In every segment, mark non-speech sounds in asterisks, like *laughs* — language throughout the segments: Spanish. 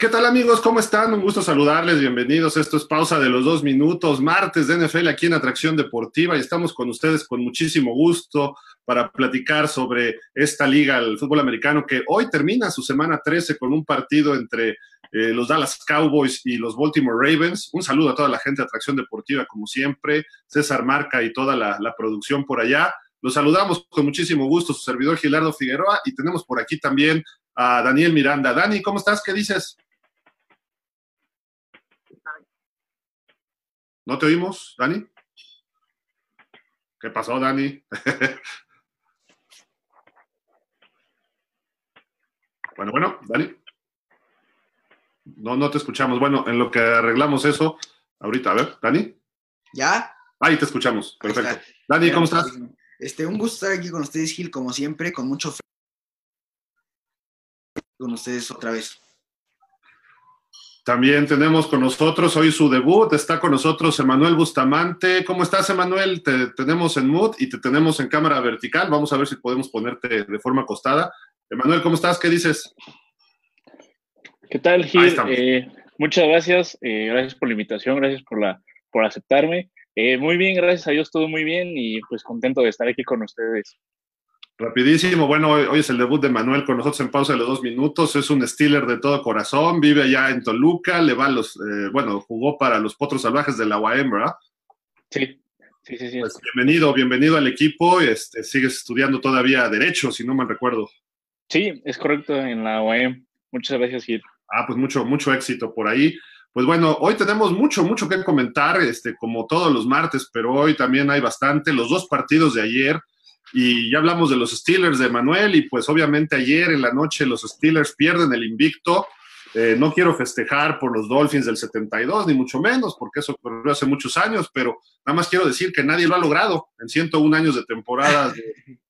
¿Qué tal amigos? ¿Cómo están? Un gusto saludarles, bienvenidos. Esto es pausa de los dos minutos, martes de NFL aquí en Atracción Deportiva y estamos con ustedes con muchísimo gusto para platicar sobre esta liga, el fútbol americano, que hoy termina su semana 13 con un partido entre eh, los Dallas Cowboys y los Baltimore Ravens. Un saludo a toda la gente de Atracción Deportiva, como siempre, César Marca y toda la, la producción por allá. Los saludamos con muchísimo gusto, su servidor Gilardo Figueroa, y tenemos por aquí también a Daniel Miranda. Dani, ¿cómo estás? ¿Qué dices? ¿No te oímos, Dani? ¿Qué pasó, Dani? *laughs* bueno, bueno, Dani. No, no te escuchamos. Bueno, en lo que arreglamos eso, ahorita, a ver, Dani. ¿Ya? Ahí te escuchamos. Perfecto. Dani, ¿cómo estás? Este, un gusto estar aquí con ustedes, Gil, como siempre, con mucho con ustedes otra vez. También tenemos con nosotros hoy su debut, está con nosotros Emanuel Bustamante. ¿Cómo estás, Emanuel? Te tenemos en mood y te tenemos en cámara vertical. Vamos a ver si podemos ponerte de forma acostada. Emanuel, ¿cómo estás? ¿Qué dices? ¿Qué tal, Gil? Eh, muchas gracias. Eh, gracias por la invitación, gracias por, la, por aceptarme. Eh, muy bien, gracias a Dios, todo muy bien y pues contento de estar aquí con ustedes. Rapidísimo, bueno, hoy, es el debut de Manuel con nosotros en pausa de los dos minutos. Es un Steeler de todo corazón, vive allá en Toluca, le va los, eh, bueno, jugó para los Potros Salvajes de la UAM, ¿verdad? Sí, sí, sí. sí. Pues bienvenido, bienvenido al equipo. Este, sigues estudiando todavía Derecho, si no mal recuerdo. Sí, es correcto, en la UAM. Muchas gracias, Gil. Ah, pues mucho, mucho éxito por ahí. Pues bueno, hoy tenemos mucho, mucho que comentar, este, como todos los martes, pero hoy también hay bastante. Los dos partidos de ayer y ya hablamos de los Steelers de Manuel y pues obviamente ayer en la noche los Steelers pierden el invicto. Eh, no quiero festejar por los Dolphins del 72, ni mucho menos, porque eso ocurrió hace muchos años, pero nada más quiero decir que nadie lo ha logrado en 101 años de temporada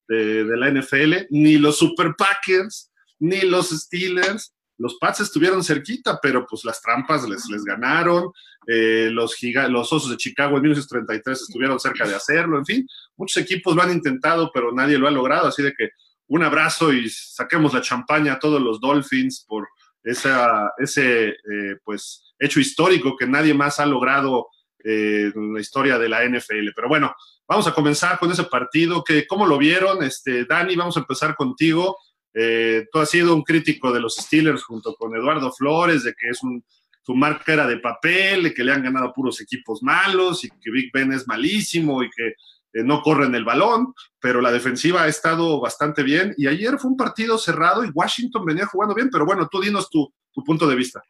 de, *laughs* de la NFL, ni los Super Packers, ni los Steelers, los Pats estuvieron cerquita, pero pues las trampas les, les ganaron. Eh, los, los Osos de Chicago en 1933 estuvieron cerca de hacerlo. En fin, muchos equipos lo han intentado, pero nadie lo ha logrado. Así de que un abrazo y saquemos la champaña a todos los Dolphins por ese eh, pues, hecho histórico que nadie más ha logrado eh, en la historia de la NFL. Pero bueno, vamos a comenzar con ese partido. Que, ¿Cómo lo vieron? Este, Dani, vamos a empezar contigo. Eh, tú has sido un crítico de los Steelers junto con Eduardo Flores, de que es un, su marca era de papel, que le han ganado puros equipos malos y que Big Ben es malísimo y que eh, no corren el balón, pero la defensiva ha estado bastante bien y ayer fue un partido cerrado y Washington venía jugando bien, pero bueno, tú dinos tu, tu punto de vista.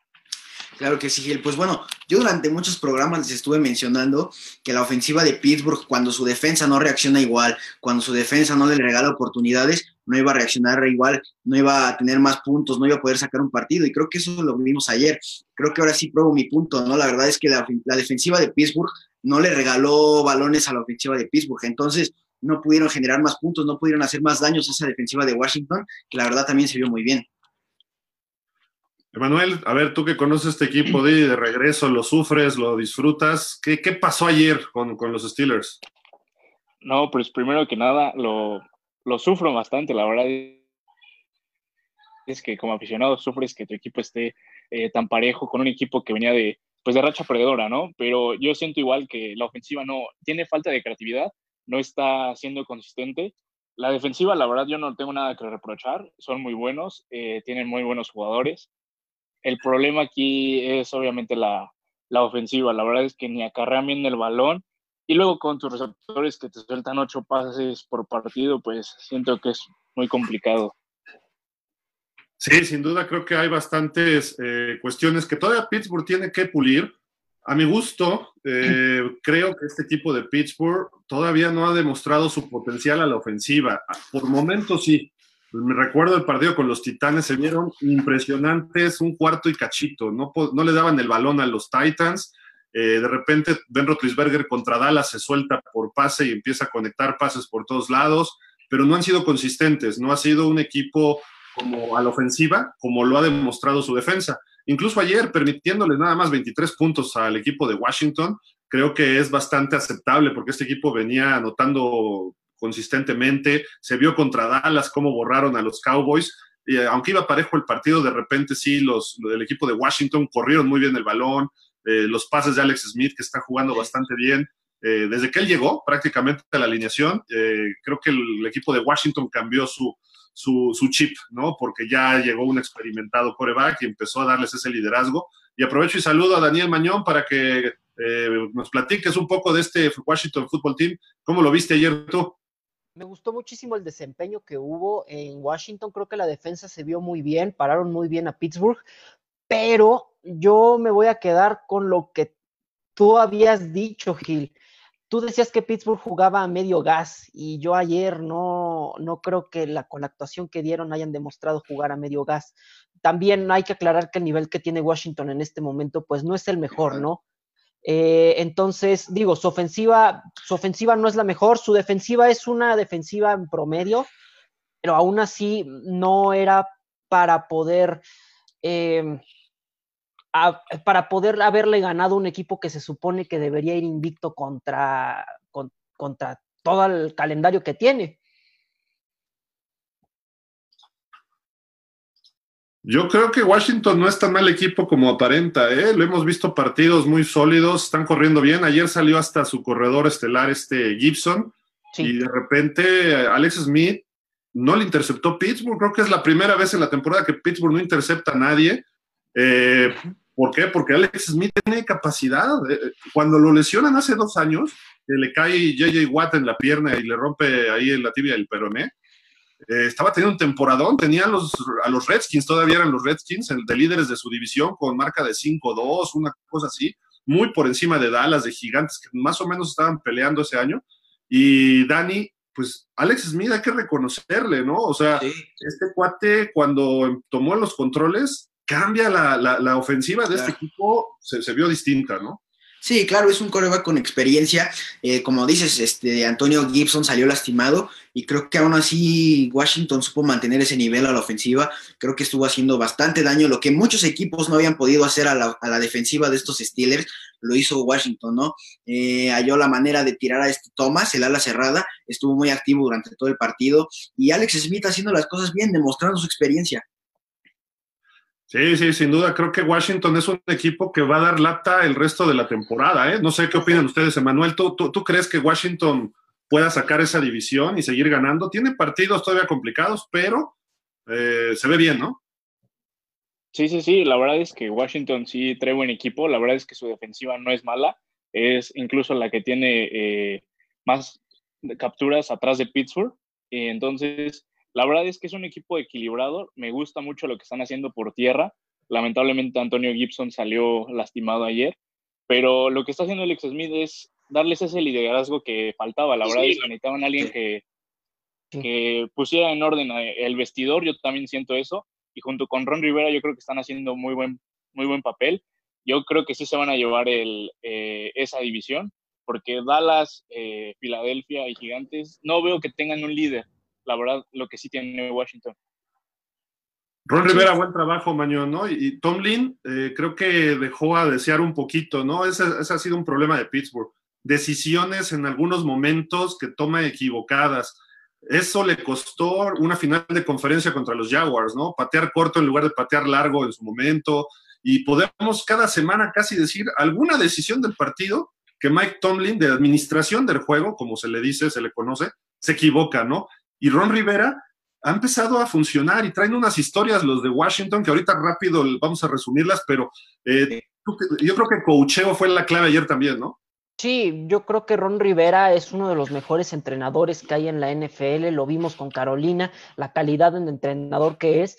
Claro que sí, Gil. Pues bueno, yo durante muchos programas les estuve mencionando que la ofensiva de Pittsburgh, cuando su defensa no reacciona igual, cuando su defensa no le regala oportunidades, no iba a reaccionar igual, no iba a tener más puntos, no iba a poder sacar un partido. Y creo que eso lo vimos ayer. Creo que ahora sí pruebo mi punto, ¿no? La verdad es que la, la defensiva de Pittsburgh no le regaló balones a la ofensiva de Pittsburgh. Entonces, no pudieron generar más puntos, no pudieron hacer más daños a esa defensiva de Washington, que la verdad también se vio muy bien. Emanuel, a ver, tú que conoces este equipo de, de regreso, lo sufres, lo disfrutas. ¿Qué, qué pasó ayer con, con, los Steelers? No, pues primero que nada, lo, lo, sufro bastante, la verdad es que como aficionado sufres que tu equipo esté eh, tan parejo con un equipo que venía de, pues de racha perdedora, ¿no? Pero yo siento igual que la ofensiva no tiene falta de creatividad, no está siendo consistente. La defensiva, la verdad, yo no tengo nada que reprochar, son muy buenos, eh, tienen muy buenos jugadores el problema aquí es obviamente la, la ofensiva. La verdad es que ni acarrean bien el balón. Y luego con tus receptores que te sueltan ocho pases por partido, pues siento que es muy complicado. Sí, sin duda creo que hay bastantes eh, cuestiones que todavía Pittsburgh tiene que pulir. A mi gusto, eh, creo que este equipo de Pittsburgh todavía no ha demostrado su potencial a la ofensiva. Por momentos sí, me recuerdo el partido con los Titanes, se vieron impresionantes, un cuarto y cachito, no, no le daban el balón a los Titans. Eh, de repente, Ben Roethlisberger contra Dallas se suelta por pase y empieza a conectar pases por todos lados, pero no han sido consistentes, no ha sido un equipo como a la ofensiva, como lo ha demostrado su defensa. Incluso ayer, permitiéndole nada más 23 puntos al equipo de Washington, creo que es bastante aceptable porque este equipo venía anotando consistentemente. Se vio contra Dallas cómo borraron a los Cowboys. aunque iba parejo el partido, de repente sí, los, el equipo de Washington corrieron muy bien el balón, eh, los pases de Alex Smith, que está jugando bastante bien. Eh, desde que él llegó prácticamente a la alineación, eh, creo que el, equipo de Washington cambió su, su, su, chip, ¿no? Porque ya llegó un experimentado coreback y empezó a darles ese liderazgo. Y aprovecho y saludo a Daniel Mañón para que nos platiques un poco de este Washington Football Team. ¿Cómo lo viste ayer tú? Me gustó muchísimo el desempeño que hubo en Washington. Creo que la defensa se vio muy bien, pararon muy bien a Pittsburgh, pero yo me voy a quedar con lo que tú habías dicho, Gil. Tú decías que Pittsburgh jugaba a medio gas y yo ayer no, no creo que la, con la actuación que dieron hayan demostrado jugar a medio gas. También hay que aclarar que el nivel que tiene Washington en este momento pues no es el mejor, ¿no? Eh, entonces, digo, su ofensiva, su ofensiva no es la mejor, su defensiva es una defensiva en promedio, pero aún así no era para poder eh, para poder haberle ganado un equipo que se supone que debería ir invicto contra, contra todo el calendario que tiene. Yo creo que Washington no es tan mal equipo como aparenta, ¿eh? Lo hemos visto partidos muy sólidos, están corriendo bien. Ayer salió hasta su corredor estelar, este Gibson, y de repente Alex Smith no le interceptó Pittsburgh. Creo que es la primera vez en la temporada que Pittsburgh no intercepta a nadie. Eh, ¿Por qué? Porque Alex Smith tiene capacidad. Eh, cuando lo lesionan hace dos años, que le cae JJ Watt en la pierna y le rompe ahí en la tibia del peroné, eh, estaba teniendo un temporadón. Tenía a los, a los Redskins, todavía eran los Redskins, de líderes de su división, con marca de 5-2, una cosa así, muy por encima de Dallas, de gigantes, que más o menos estaban peleando ese año. Y Dani, pues Alex Smith hay que reconocerle, ¿no? O sea, este cuate cuando tomó los controles cambia la, ofensiva de este equipo, se, vio distinta, ¿no? Sí, claro, es un coreback con experiencia. Eh, como dices, este Antonio Gibson salió lastimado y creo que aún así Washington supo mantener ese nivel a la ofensiva. Creo que estuvo haciendo bastante daño, lo que muchos equipos no habían podido hacer a la, defensiva de estos Steelers, lo hizo Washington, ¿no? Eh, halló la manera de tirar a este Thomas, el ala cerrada, estuvo muy activo durante todo el partido y Alex Smith haciendo las cosas bien, demostrando su experiencia. Sí, sí, sin duda. Creo que Washington es un equipo que va a dar lata el resto de la temporada. ¿eh? No sé qué opinan ustedes, Emanuel. ¿Tú, tú, crees que Washington pueda sacar esa división y seguir ganando? Tiene partidos todavía complicados, pero eh, se ve bien, ¿no? Sí, sí, sí. La verdad es que Washington sí trae buen equipo. La verdad es que su defensiva no es mala. Es incluso la que tiene eh, más capturas atrás de Pittsburgh. Y entonces, la verdad es que es un equipo equilibrado. Me gusta mucho lo que están haciendo por tierra. Lamentablemente Antonio Gibson salió lastimado ayer, pero lo que está haciendo Alex Smith es darles ese liderazgo que faltaba. La verdad es que necesitaban a alguien que, que pusiera en orden el vestidor. Yo también siento eso. Y junto con Ron Rivera yo creo que están haciendo muy buen, muy buen papel. Yo creo que sí se van a llevar el, eh, esa división, porque Dallas, eh, Filadelfia y Gigantes no veo que tengan un líder la verdad, lo que sí tiene Washington. Ron Rivera, buen trabajo, Mañón, ¿no? Y Tomlin eh, creo que dejó a desear un poquito, ¿no? Ese, ha sido un problema de Pittsburgh. Decisiones en algunos momentos que toma equivocadas. Eso le costó una final de conferencia contra los Jaguars, ¿no? Patear corto en lugar de patear largo en su momento. Y podemos cada semana casi decir alguna decisión del partido que Mike Tomlin, de administración del juego, como se le dice, se le conoce, se equivoca, ¿no? Y Ron Rivera ha empezado a funcionar y traen unas historias los de Washington que ahorita rápido vamos a resumirlas, pero eh, yo creo que coacheo fue la clave ayer también, ¿no? Sí, yo creo que Ron Rivera es uno de los mejores entrenadores que hay en la NFL, lo vimos con Carolina, la calidad de entrenador que es.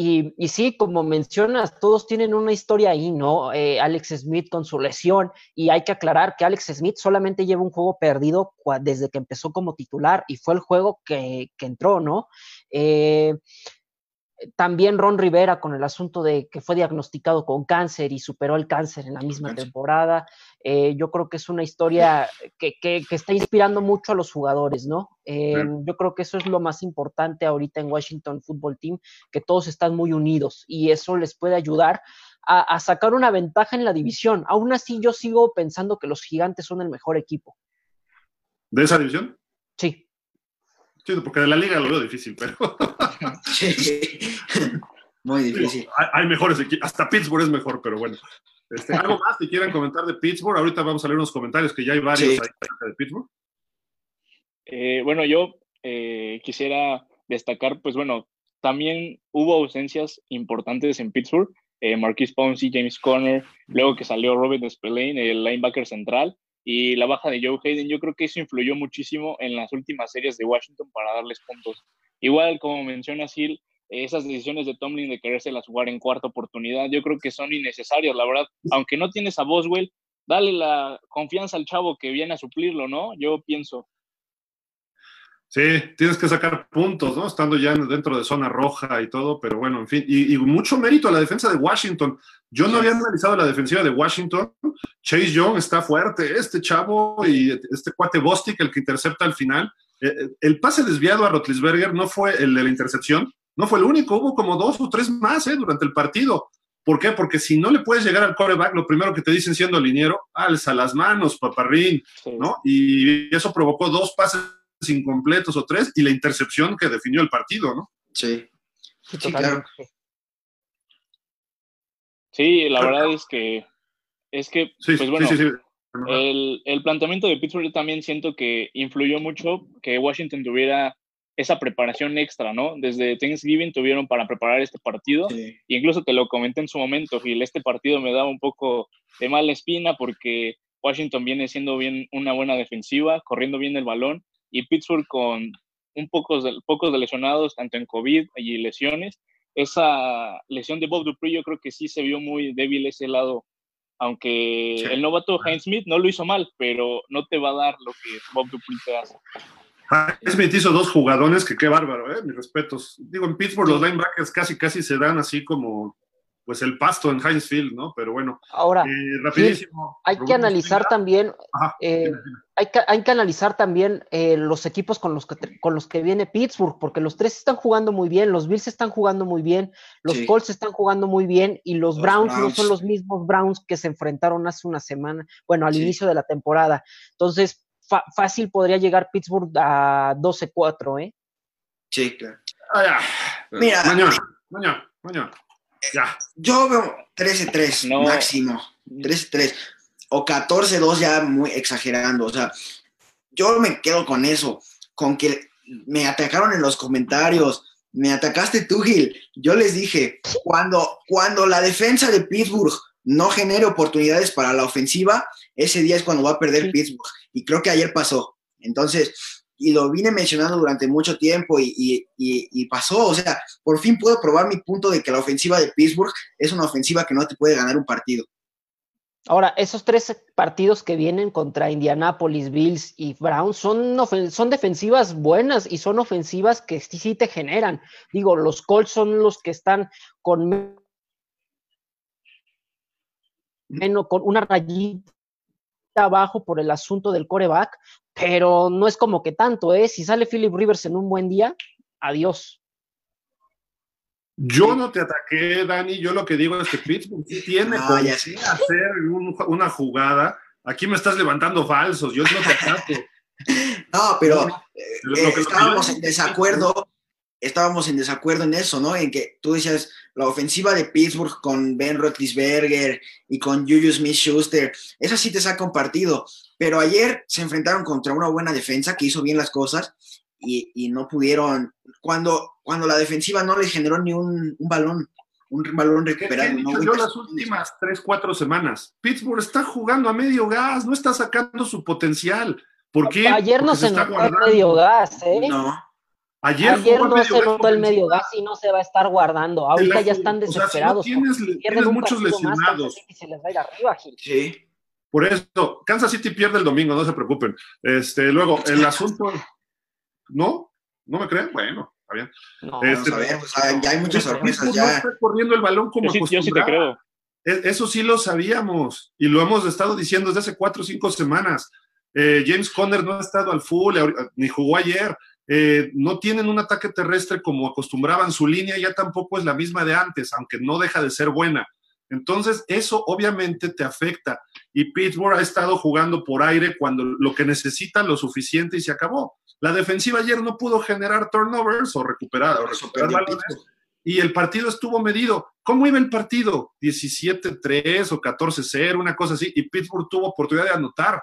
Y, sí, como mencionas, todos tienen una historia ahí, ¿no? Eh, Alex Smith con su lesión, y hay que aclarar que Alex Smith solamente lleva un juego perdido desde que empezó como titular, y fue el juego que, que entró, ¿no? Eh, también Ron Rivera con el asunto de que fue diagnosticado con cáncer y superó el cáncer en la misma temporada. Eh, yo creo que es una historia que, está inspirando mucho a los jugadores, ¿no? Eh, yo creo que eso es lo más importante ahorita en Washington Football Team, que todos están muy unidos y eso les puede ayudar a, a sacar una ventaja en la división. Aún así, yo sigo pensando que los gigantes son el mejor equipo. ¿De esa división? Sí. Sí, porque de la liga lo veo difícil, pero. Sí. *laughs* Muy difícil. Hay, hay mejores equipos. Hasta Pittsburgh es mejor, pero bueno. Este, ¿Algo más que quieran comentar de Pittsburgh? Ahorita vamos a leer unos comentarios que ya hay varios Sí. ahí de Pittsburgh. Eh, bueno, yo eh, quisiera destacar, pues bueno, también hubo ausencias importantes en Pittsburgh. Eh, Marquise Pouncey, James Conner, luego que salió Robert Spillane, el linebacker central, y la baja de Joe Hayden, yo creo que eso influyó muchísimo en las últimas series de Washington para darles puntos. Igual, como menciona Sil, esas decisiones de Tomlin de querérselas jugar en cuarta oportunidad, yo creo que son innecesarias, la verdad. Aunque no tienes a Boswell, dale la confianza al chavo que viene a suplirlo, ¿no? Yo pienso. Sí, tienes que sacar puntos, ¿no? Estando ya dentro de zona roja y todo, pero bueno, en fin. Y, y mucho mérito a la defensa de Washington. Yo no había analizado la defensiva de Washington. Chase Young está fuerte, este chavo y este cuate Bostic, el que intercepta al final. Eh, eh, El pase desviado a Rotlisberger no fue el de la intercepción, no fue el único, hubo como dos o tres más ¿eh? durante el partido. ¿Por qué? Porque si no le puedes llegar al coreback, lo primero que te dicen siendo liniero, alza las manos, paparrín, Sí. ¿no? Y eso provocó dos pases incompletos o tres y la intercepción que definió el partido, ¿no? Sí. Sí, Sí, totalmente. Sí, la verdad es que, es que, Sí, pues bueno, sí, sí, sí. El, el planteamiento de Pittsburgh yo también siento que influyó mucho que Washington tuviera esa preparación extra, ¿no? Desde Thanksgiving tuvieron para preparar este partido. Sí. Y incluso te lo comenté en su momento, Gil, este partido me daba un poco de mala espina porque Washington viene siendo bien una buena defensiva, corriendo bien el balón, y Pittsburgh con un pocos de, pocos de lesionados, tanto en COVID y lesiones. Esa lesión de Bob Dupree yo creo que sí se vio muy débil ese lado, aunque Sí. el novato Heinz Smith no lo hizo mal, pero no te va a dar lo que Bob Dupree te hace. Ah, Smith hizo dos jugadones que qué bárbaro, ¿eh? Mis respetos. Digo, en Pittsburgh los linebackers casi, casi se dan así como, pues el pasto en Heinz Field, ¿no? Pero bueno, Ahora, eh, rapidísimo. hay que analizar también, Ajá, eh, hay que, hay que analizar también eh, los equipos con los, que, te- con los que viene Pittsburgh, porque los tres están jugando muy bien, los Bills están jugando muy bien, los Sí. Colts están jugando muy bien y los, Los Browns, no son los mismos Browns que se enfrentaron hace una semana, bueno, al Sí. inicio de la temporada. Entonces, fa- fácil podría llegar Pittsburgh a 12-4, ¿eh? Sí, claro. Ah. Mira. Mañana, mañana, mañana. Ya. Yo veo 13-3 No. máximo. 13-3. O 14-2 ya muy exagerando. O sea, yo me quedo con eso. Con que me atacaron en los comentarios. Me atacaste tú, Gil. Yo les dije, cuando, cuando la defensa de Pittsburgh no genere oportunidades para la ofensiva, ese día es cuando va a perder Sí. Pittsburgh. Y creo que ayer pasó. Entonces, y lo vine mencionando durante mucho tiempo y, y- y- y pasó. O sea, por fin puedo probar mi punto de que la ofensiva de Pittsburgh es una ofensiva que no te puede ganar un partido. Ahora, esos tres partidos que vienen contra Indianapolis, Bills y Browns son, son defensivas buenas y son ofensivas que sí, sí te generan. Digo, los Colts son los que están con me- menos, con una rayita abajo por el asunto del coreback, pero no es como que tanto, ¿eh? Si sale Philip Rivers en un buen día, adiós. Yo no te ataqué, Dani. Yo lo que digo es que Pittsburgh sí tiene No, ya qué sé. hacer un- una jugada. Aquí me estás levantando falsos. Yo no te ataco. *laughs* No, pero No, eh, lo que- estábamos en desacuerdo, estábamos en desacuerdo en eso, ¿no? En que tú decías la ofensiva de Pittsburgh con Ben Roethlisberger y con Juju Smith-Schuster, esa sí te saca un partido, pero ayer se enfrentaron contra una buena defensa que hizo bien las cosas y, y no pudieron, cuando, cuando la defensiva no les generó ni un, un balón, un balón ¿Qué, qué recuperado. he ¿no? yo las últimas tres, cuatro semanas? Pittsburgh está jugando a medio gas, no está sacando su potencial. ¿Por qué? Ayer no Porque se está notó el guardando. medio gas, ¿eh? No, Ayer, Ayer no se notó el medio gas y no se va a estar guardando. Ahorita ya están o sea, si no desesperados. tienes, porque tienes muchos más, lesionados. City se les va a ir arriba, Gil. sí. Por eso, Kansas City pierde el domingo, no se preocupen. Este, luego, el asunto. ¿No? ¿No me creen? Bueno, está bien. No, Este, Vamos a ver, o sea, ya hay muchas sorpresas no ya. está corriendo el balón como Yo sí, yo sí te creo. E- Eso sí lo sabíamos y lo hemos estado diciendo desde hace cuatro o cinco semanas. Eh, James Conner no ha estado al full, ni jugó ayer. Eh, no tienen un ataque terrestre como acostumbraban. Su línea ya tampoco es la misma de antes, aunque no deja de ser buena. Entonces, eso obviamente te afecta. y Pittsburgh ha estado jugando por aire cuando lo que necesita lo suficiente y se acabó. La defensiva ayer no pudo generar turnovers o recuperar, o recuperar balones y el partido estuvo medido. ¿Cómo iba el partido? 17-3 o 14-0, una cosa así, y Pittsburgh tuvo oportunidad de anotar.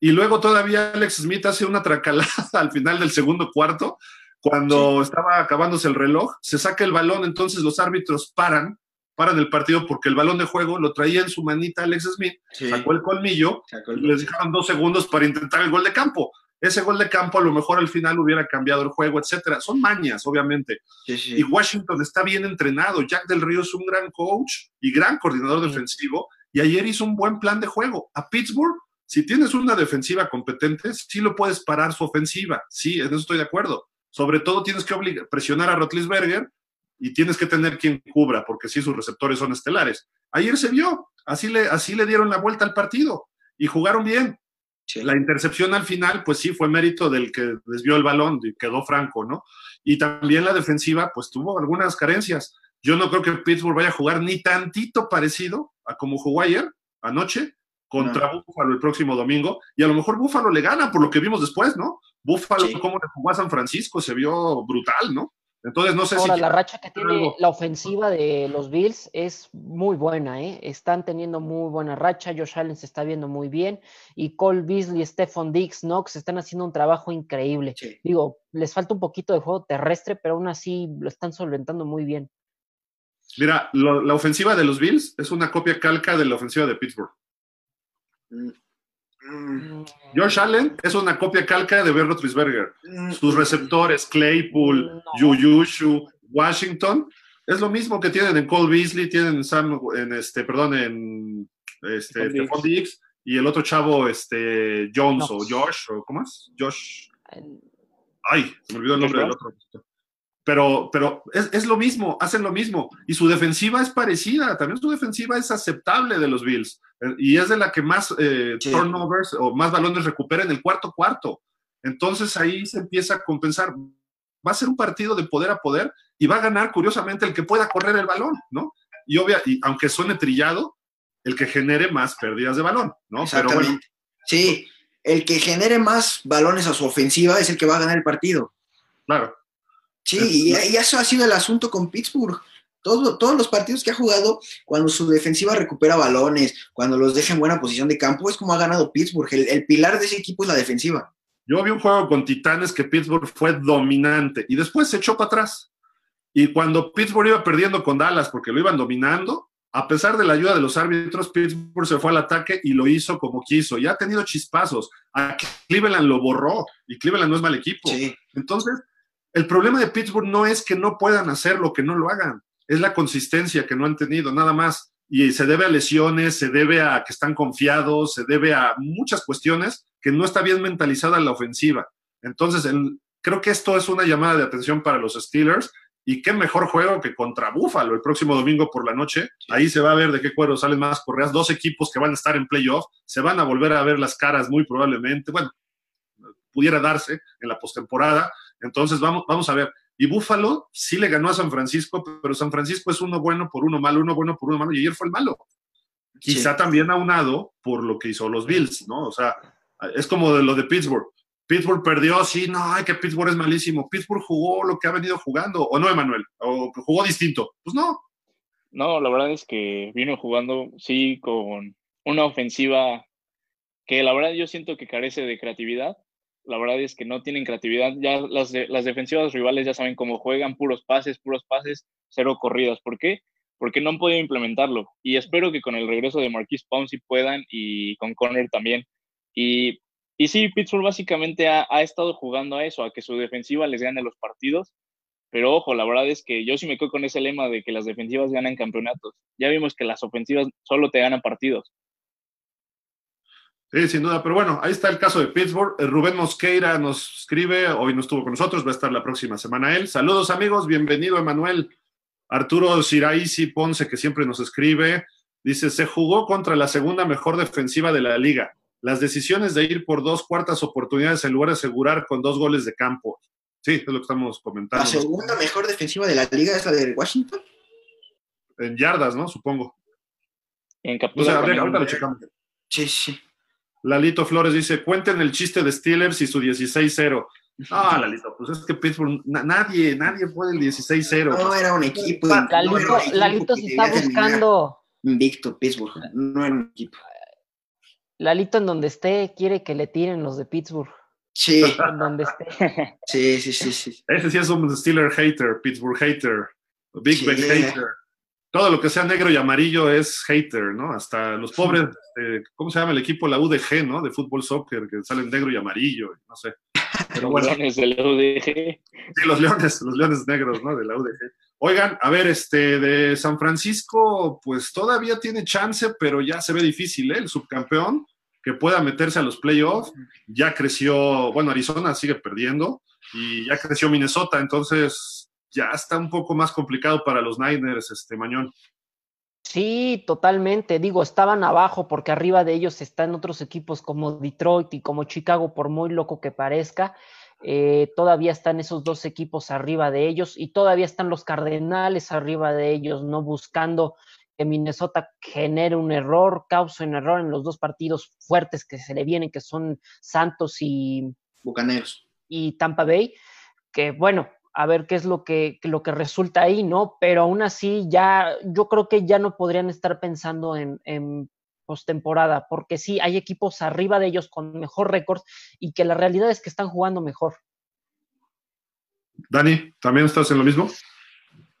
Y luego todavía Alex Smith hace una tracalada *laughs* al final del segundo cuarto, cuando estaba acabándose el reloj, se saca el balón, entonces los árbitros paran, paran el partido porque el balón de juego lo traía en su manita Alex Smith, sacó el colmillo, y les dejaron dos segundos para intentar el gol de campo ese gol de campo a lo mejor al final hubiera cambiado el juego, etcétera. Son mañas, obviamente. Y Washington está bien entrenado. Jack del Río es un gran coach y gran coordinador defensivo. Y ayer hizo un buen plan de juego. A Pittsburgh, si tienes una defensiva competente, sí lo puedes parar su ofensiva. Sí, en eso estoy de acuerdo. Sobre todo tienes que presionar a Rotlisberger y tienes que tener quien cubra, porque sí, sus receptores son estelares. Ayer se vio, así le, así le dieron la vuelta al partido y jugaron bien. La intercepción al final, pues sí, fue mérito del que desvió el balón y quedó franco, ¿no? Y también la defensiva, pues tuvo algunas carencias. Yo no creo que Pittsburgh vaya a jugar ni tantito parecido a como jugó ayer, anoche, contra Buffalo el próximo domingo. Y a lo mejor Buffalo le gana por lo que vimos después, ¿no? Buffalo, como le jugó a San Francisco, se vio brutal, ¿no? Entonces, no sé Ahora, la racha que tiene la ofensiva de los Bills es muy buena, ¿eh? Están teniendo muy buena racha. Josh Allen se está viendo muy bien. Y Cole Beasley, Stephon Dix, Knox están haciendo un trabajo increíble. Digo, les falta un poquito de juego terrestre, pero aún así lo están solventando muy bien. Mira, la ofensiva de los Bills es una copia calca de la ofensiva de Pittsburgh. Mm. Josh Allen es una copia calca de Ben Roethlisberger. Mm. Sus receptores, Claypool, Yuyushu, Washington, es lo mismo que tienen en Cole Beasley, tienen en Sam, en este, perdón, en este, Stephon Diggs y el otro chavo, este, Jones o Josh, o ¿cómo es? Josh. Ay, se me olvidó el nombre del otro pero, pero es, lo mismo, hacen lo mismo. Y su defensiva es parecida, también su defensiva es aceptable de los Bills. Eh, y es de la que más eh, turnovers o más balones recupera en el cuarto cuarto. Entonces ahí se empieza a compensar. Va a ser un partido de poder a poder y va a ganar curiosamente el que pueda correr el balón, ¿no? Y obvia, y aunque suene trillado, el que genere más pérdidas de balón, ¿no? Pero Sí, el que genere más balones a su ofensiva es el que va a ganar el partido. Claro. Sí, y, eso ha sido el asunto con Pittsburgh. Todo, todos los partidos que ha jugado, cuando su defensiva recupera balones, cuando los deja en buena posición de campo, es como ha ganado Pittsburgh. El, pilar de ese equipo es la defensiva. Yo vi un juego con Titanes que Pittsburgh fue dominante y después se echó para atrás. Y cuando Pittsburgh iba perdiendo con Dallas porque lo iban dominando, a pesar de la ayuda de los árbitros, Pittsburgh se fue al ataque y lo hizo como quiso. Y ha tenido chispazos. A Cleveland lo borró y Cleveland no es mal equipo. Entonces, el problema de Pittsburgh no es que no puedan hacerlo, que no lo hagan, es la consistencia que no han tenido, nada más. Y se debe a lesiones, se debe a que están confiados, se debe a muchas cuestiones que no está bien mentalizada la ofensiva. Entonces, creo que esto es una llamada de atención para los Steelers. Y qué mejor juego que contra Buffalo el próximo domingo por la noche. Ahí se va a ver de qué cuero salen más correas. Dos equipos que van a estar en playoff. Se van a volver a ver las caras muy probablemente. Bueno, pudiera darse en la postemporada. Entonces, vamos, vamos a ver. Y Búfalo sí le ganó a San Francisco, pero San Francisco es uno bueno por uno malo, uno bueno por uno malo, y ayer fue el malo. Quizá también aunado por lo que hizo los Bills, ¿no? O sea, es como de lo de Pittsburgh. Pittsburgh perdió, sí, no, ay, que Pittsburgh es malísimo. Pittsburgh jugó lo que ha venido jugando, o no, Emanuel, o jugó distinto. Pues no. No, la verdad es que vino jugando, sí, con una ofensiva que la verdad yo siento que carece de creatividad, la verdad es que no tienen creatividad. Ya las, defensivas rivales ya saben cómo juegan, puros pases, puros pases, cero corridas. ¿Por qué? Porque no han podido implementarlo. Y espero que con el regreso de Marquis Pouncey puedan y con Conner también. Y, y sí, Pittsburgh básicamente ha, ha, estado jugando a eso, a que su defensiva les gane los partidos. Pero ojo, la verdad es que yo sí me quedo con ese lema de que las defensivas ganan campeonatos. Ya vimos que las ofensivas solo te ganan partidos. Sí, sin duda, pero bueno, ahí está el caso de Pittsburgh. Eh, Rubén Mosqueira nos escribe, hoy no estuvo con nosotros, va a estar la próxima semana él. Saludos amigos, bienvenido Emanuel. Arturo Siraisi Ponce, que siempre nos escribe, dice, se jugó contra la segunda mejor defensiva de la liga. Las decisiones de ir por dos cuartas oportunidades en lugar de asegurar con dos goles de campo. Sí, es lo que estamos comentando. ¿La segunda mejor defensiva de la liga es la de Washington? En yardas, ¿no? Supongo. En captura. ahorita lo checamos. Sí, sí. Lalito Flores dice, cuenten el chiste de Steelers y su 16-0. No, *laughs* Lalito, pues es que Pittsburgh, nadie, nadie puede el 16-0. No, era un equipo. Lalito, se está buscando. Invicto, Pittsburgh, no era un equipo. Lalito en donde esté quiere que le tiren los de Pittsburgh. Sí. En donde esté. Sí, sí, sí, sí. Ese sí es un Steeler hater, Pittsburgh hater, Big Ben hater todo lo que sea negro y amarillo es hater, ¿no? Hasta los pobres, este, ¿cómo se llama el equipo? La UDG, ¿no? De fútbol soccer, que salen negro y amarillo, no sé. Pero *laughs* bueno. Los leones de la UDG. Sí, los leones, los leones negros, ¿no? De la UDG. Oigan, a ver, este, de San Francisco, pues todavía tiene chance, pero ya se ve difícil, ¿eh? El subcampeón que pueda meterse a los playoffs, ya creció, bueno, Arizona sigue perdiendo y ya creció Minnesota, entonces ya está un poco más complicado para los Niners, este Mañón. Sí, totalmente. Digo, estaban abajo porque arriba de ellos están otros equipos como Detroit y como Chicago, por muy loco que parezca. Eh, todavía están esos dos equipos arriba de ellos y todavía están los Cardenales arriba de ellos, no buscando que Minnesota genere un error, cause un error en los dos partidos fuertes que se le vienen, que son Santos y Bucaneros y Tampa Bay, que bueno, a ver qué es lo que, lo que resulta ahí, ¿no? Pero aún así, ya, yo creo que ya no podrían estar pensando en, en postemporada, porque sí, hay equipos arriba de ellos con mejor récord y que la realidad es que están jugando mejor. Dani, ¿también estás en lo mismo?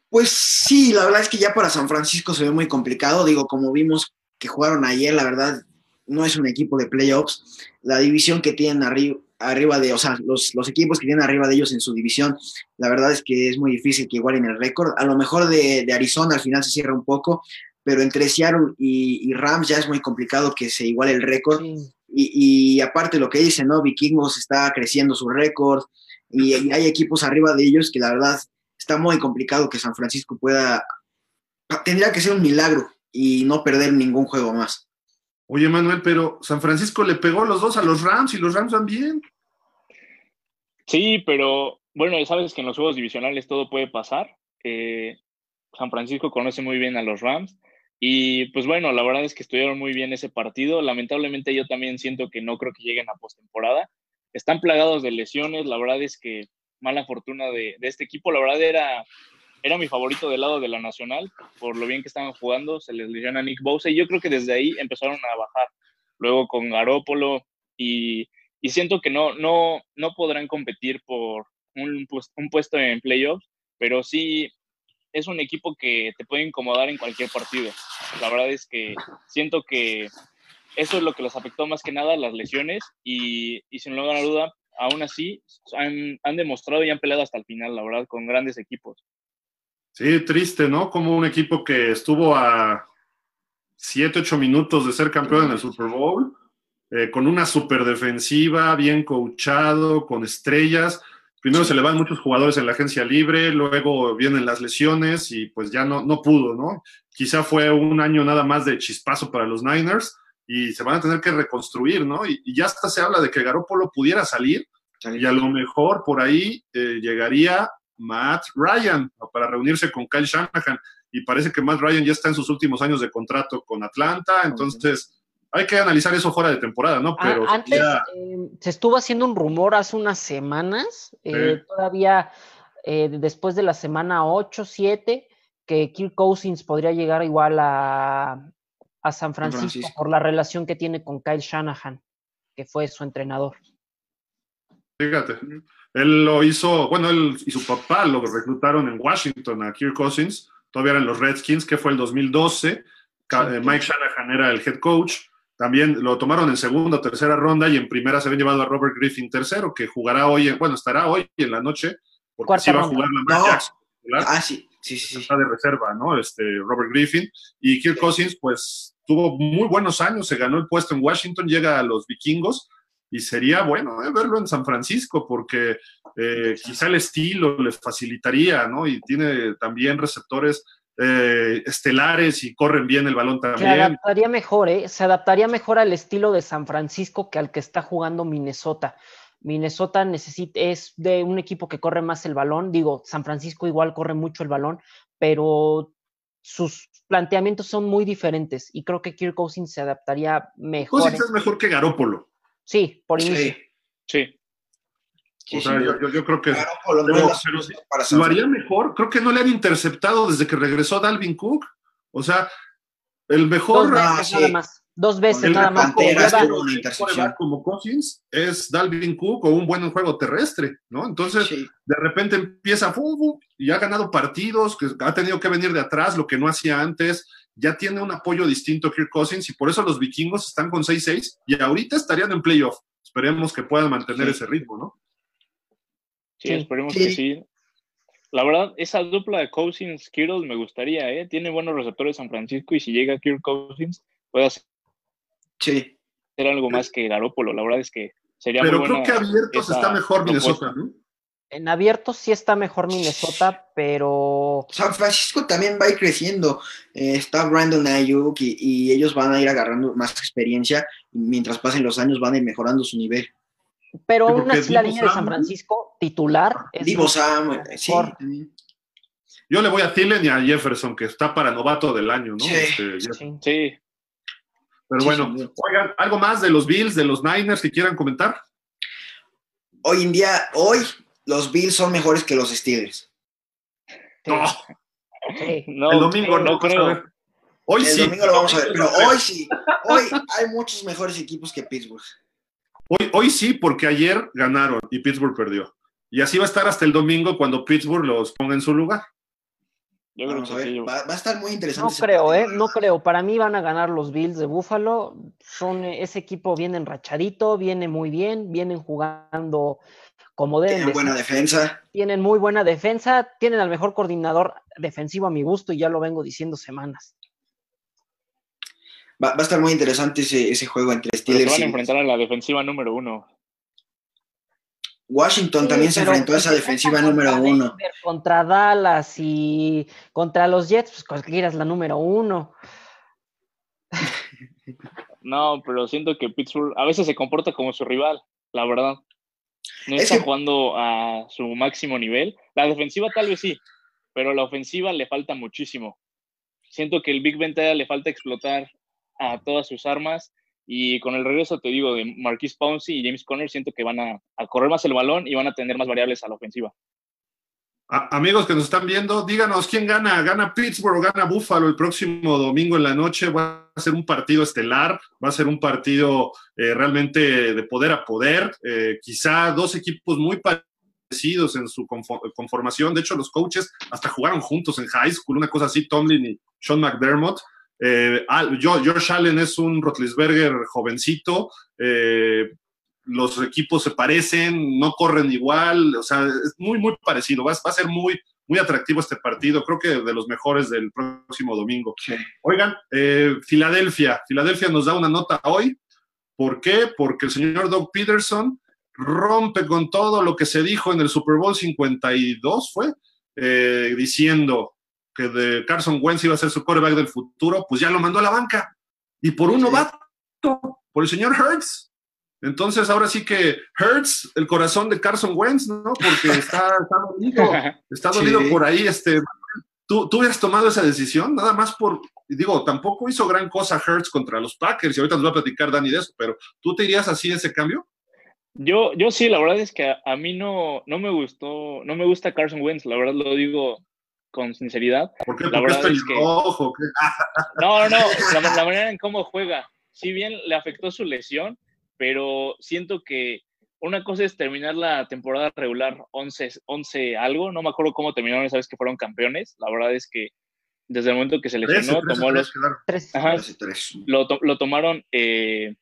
Pues sí, la verdad es que ya para San Francisco se ve muy complicado. Digo, como vimos que jugaron ayer, la verdad no es un equipo de playoffs. La división que tienen arriba, arriba de, o sea, los, equipos que tienen arriba de ellos en su división, la verdad es que es muy difícil que igualen el récord. A lo mejor de, Arizona al final se cierra un poco, pero entre Seattle y, Rams ya es muy complicado que se iguale el récord. Y, aparte lo que dice, ¿no? Vikingos está creciendo su récord y, hay equipos arriba de ellos que la verdad está muy complicado que San Francisco pueda, tendría que ser un milagro y no perder ningún juego más. Oye, Manuel, pero San Francisco le pegó los dos a los Rams y los Rams van bien. Sí, pero bueno, sabes que en los juegos divisionales todo puede pasar. San Francisco conoce muy bien a los Rams y pues bueno, la verdad es que estuvieron muy bien ese partido. Lamentablemente yo también siento que no creo que lleguen a postemporada. Están plagados de lesiones, la verdad es que mala fortuna de, de este equipo. La verdad era era mi favorito del lado de la Nacional, por lo bien que estaban jugando, se les lesiona Nick Bosa y yo creo que desde ahí empezaron a bajar. Luego con Garópolo y, y siento que no, no, no podrán competir por un, un puesto en playoffs, pero sí es un equipo que te puede incomodar en cualquier partido. La verdad es que siento que eso es lo que les afectó más que nada, las lesiones, y, y sin lugar a duda, aún así han, han demostrado y han peleado hasta el final, la verdad, con grandes equipos. Sí, triste, ¿no? Como un equipo que estuvo a 7, 8 minutos de ser campeón en el Super Bowl, eh, con una super defensiva, bien coachado, con estrellas. Primero se le van muchos jugadores en la agencia libre, luego vienen las lesiones y pues ya no, no pudo, ¿no? Quizá fue un año nada más de chispazo para los Niners y se van a tener que reconstruir, ¿no? Y, ya hasta se habla de que Garoppolo pudiera salir y a lo mejor por ahí eh, llegaría Matt Ryan para reunirse con Kyle Shanahan. Y parece que Matt Ryan ya está en sus últimos años de contrato con Atlanta, entonces hay que analizar eso fuera de temporada, ¿no? Pero antes eh, se estuvo haciendo un rumor hace unas semanas, eh, todavía eh, después de la semana 8, 7, que Kirk Cousins podría llegar igual a, San Francisco, por la relación que tiene con Kyle Shanahan, que fue su entrenador. Fíjate. Él lo hizo, bueno, él y su papá lo reclutaron en Washington a Kirk Cousins, todavía eran los Redskins, que fue el 2012. Eh, Mike Shanahan era el head coach. También lo tomaron en segunda o tercera ronda y en primera se habían llevado a Robert Griffin tercero, que jugará hoy, bueno, estará hoy en la noche, porque sí va a jugar la Jackson. Ah, sí, sí, sí. Está de reserva, ¿no? Este, Robert Griffin. Y Kirk Cousins, pues, tuvo muy buenos años, se ganó el puesto en Washington, llega a los vikingos y sería bueno eh, verlo en San Francisco porque eh, quizá el estilo les facilitaría, ¿no? Y tiene también receptores eh, estelares y corren bien el balón también. Se adaptaría mejor, ¿eh? Se adaptaría mejor al estilo de San Francisco que al que está jugando Minnesota. Minnesota necesita, es de un equipo que corre más el balón. Digo, San Francisco igual corre mucho el balón, pero sus planteamientos son muy diferentes y creo que Kirk Cousins se adaptaría mejor. Cousins es mejor que Garópolo. Sí, por inicio. Sí. o sea, yo, yo, creo que pero, pero, lo haría mejor. Creo que no le han interceptado desde que regresó Dalvin Cook. O sea, el mejor. Dos veces, nada más. Dos veces nada más. Como Cousins es Dalvin Cook o un buen juego terrestre, ¿no? Entonces, sí. de repente empieza y ha ganado partidos, que ha tenido que venir de atrás, lo que no hacía antes. Ya tiene un apoyo distinto Kirk Cousins y por eso los vikingos están con 6-6 y ahorita estarían en playoff. Esperemos que puedan mantener sí. ese ritmo, ¿no? Sí, esperemos que sí. La verdad, esa dupla de Cousins Kittle me gustaría, ¿eh? Tiene buenos receptores San Francisco y si llega Kirk Cousins, puede hacer sí. algo más que Garópolo. La verdad es que sería Pero muy creo que abiertos está mejor Minnesota, ¿no? En abiertos sí está mejor Minnesota, pero. San Francisco también va a ir creciendo. Eh, está Brandon Ayuk y, y, ellos van a ir agarrando más experiencia. Y mientras pasen los años, van a ir mejorando su nivel. Pero aún así, la línea Sam, de San Francisco titular es. Divo Sam, sí. Yo le voy a Thielen y a Jefferson, que está para novato del año, ¿no? Sí. Este, sí. sí. Pero bueno, sí, oigan, ¿algo más de los Bills, de los Niners que quieran comentar? Hoy en día, hoy, los Bills son mejores que los Steelers. No. no el domingo no, no creo. Hoy el sí. El domingo lo vamos a ver, pero hoy sí. Hoy hay muchos mejores equipos que Pittsburgh. Hoy, hoy sí, porque ayer ganaron y Pittsburgh perdió. Y así va a estar hasta el domingo cuando Pittsburgh los ponga en su lugar. Yo creo Vamos a ver, va, va, a estar muy interesante. No creo, ¿eh? No creo. Para mí van a ganar los Bills de Buffalo. Son, ese equipo viene enrachadito, viene muy bien, vienen jugando como deben. Tienen buena defensa. Tienen muy buena defensa, tienen al mejor coordinador defensivo a mi gusto y ya lo vengo diciendo semanas. Va, va a estar muy interesante ese, ese juego entre Steelers. Pero se van a enfrentar a la defensiva número uno. Washington sí, también se enfrentó a esa defensiva número uno. Denver, contra Dallas y contra los Jets, pues cualquiera es la número uno. *laughs* No, pero siento que Pittsburgh a veces se comporta como su rival, la verdad. No Es está que- jugando a su máximo nivel. La defensiva tal vez sí, pero la ofensiva le falta muchísimo. Siento que el Big Ben le falta explotar a todas sus armas y con el regreso, te digo, de Marquise Pouncey y James Conner, siento que van a, a correr más el balón y van a tener más variables a la ofensiva. Amigos que nos están viendo, díganos quién gana. ¿Gana Pittsburgh o gana Buffalo el próximo domingo en la noche? Va a ser un partido estelar, va a ser un partido eh, realmente de poder a poder. Eh, quizá dos equipos muy parecidos en su confo- conformación. De hecho, los coaches hasta jugaron juntos en high school, una cosa así, Tomlin y Sean McDermott. Eh, Josh Allen es un Rotlisberger jovencito. eh, los equipos se parecen, no corren igual, o sea, es muy, muy parecido. Va, va a ser muy, muy atractivo este partido. Creo que de los mejores del próximo domingo. Sí. Oigan, eh, Filadelfia. Filadelfia nos da una nota hoy. ¿Por qué? Porque el señor Doug Peterson rompe con todo lo que se dijo en el Super Bowl 52, ¿fue? Eh, diciendo que de Carson Wentz iba a ser su quarterback del futuro, pues ya lo mandó a la banca. Y por un novato, por el señor Hertz. Entonces, ahora sí que Hertz, el corazón de Carson Wentz, ¿no? Porque está, está dolido, *laughs* está dolido Sí. por ahí. Este, ¿tú, ¿Tú hubieras tomado esa decisión? Nada más por, digo, tampoco hizo gran cosa Hertz contra los Packers, y ahorita nos va a platicar Dani de eso, pero ¿tú te irías así ese cambio? Yo, yo sí, la verdad es que a, a mí no, no me gustó, no me gusta Carson Wentz, la verdad lo digo con sinceridad. ¿Por qué? La verdad es que-. ¿qué? *laughs* No, no, no, la, la manera en cómo juega. Si bien le afectó su lesión, pero siento que una cosa es terminar la temporada regular 11, 11 algo, no me acuerdo cómo terminaron esa vez que fueron campeones. La verdad es que desde el momento que se lesionó, 13, 13, tomó los, 13, claro. Tres. Ajá, Tres y tres. lo, to- lo tomaron eh,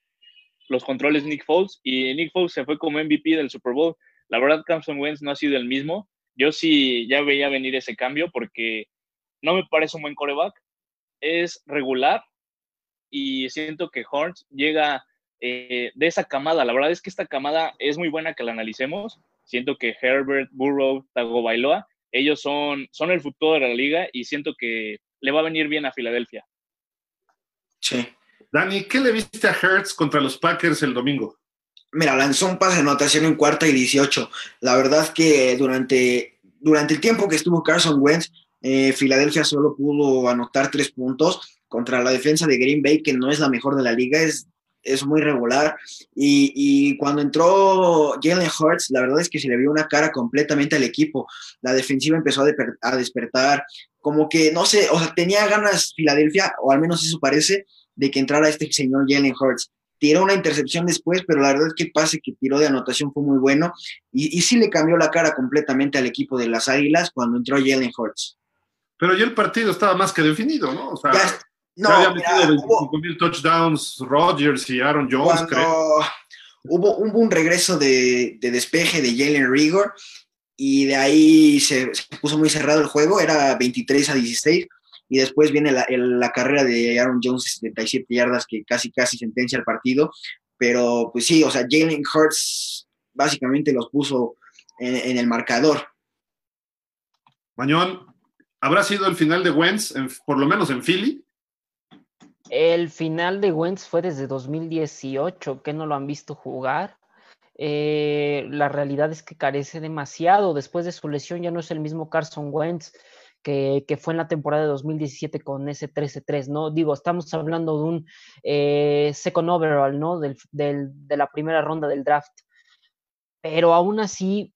los controles Nick Foles y Nick Foles se fue como MVP del Super Bowl. La verdad, Carson Wentz no ha sido el mismo. Yo sí ya veía venir ese cambio porque no me parece un buen coreback. Es regular y siento que Horns llega eh, de esa camada. La verdad es que esta camada es muy buena que la analicemos. Siento que Herbert, Burrow, Tagovailoa, ellos son, son el futuro de la liga y siento que le va a venir bien a Filadelfia. Sí. Dani, ¿qué le viste a Hertz contra los Packers el domingo? Mira, lanzó un pase de anotación en cuarta y 18. La verdad que durante, durante el tiempo que estuvo Carson Wentz, Eh, Filadelfia solo pudo anotar tres puntos contra la defensa de Green Bay, que no es la mejor de la liga, es, es muy regular. Y, y cuando entró Jalen Hurts, la verdad es que se le vio una cara completamente al equipo. La defensiva empezó a, a despertar, como que, no sé, o sea, tenía ganas Filadelfia, o al menos eso parece, de que entrara este señor Jalen Hurts tiró una intercepción después, pero la verdad es que el pase que tiró de anotación fue muy bueno y, y sí le cambió la cara completamente al equipo de las Águilas cuando entró Jalen Hurts. Pero ya el partido estaba más que definido, ¿no? O sea, Ya- no, ya había metido hubo- 25 mil touchdowns Rodgers y Aaron Jones, creo. hubo, hubo un regreso de, de despeje de Jalen Rigor y de ahí se, se puso muy cerrado el juego, era 23 a 16 y después viene la, el- la carrera de Aaron Jones, 77 yardas que casi casi sentencia el partido, pero pues sí, o sea, Jalen Hurts básicamente los puso en, en el marcador. Mañón, ¿habrá sido el final de Wentz, en- por lo menos en Philly? El final de Wentz fue desde 2018, que no lo han visto jugar. Eh, la realidad es que carece demasiado. Después de su lesión ya no es el mismo Carson Wentz que, que fue en la temporada de 2017 con ese 13-3, ¿no? Digo, estamos hablando de un eh, second overall, ¿no? Del, de la primera ronda del draft. Pero aún así,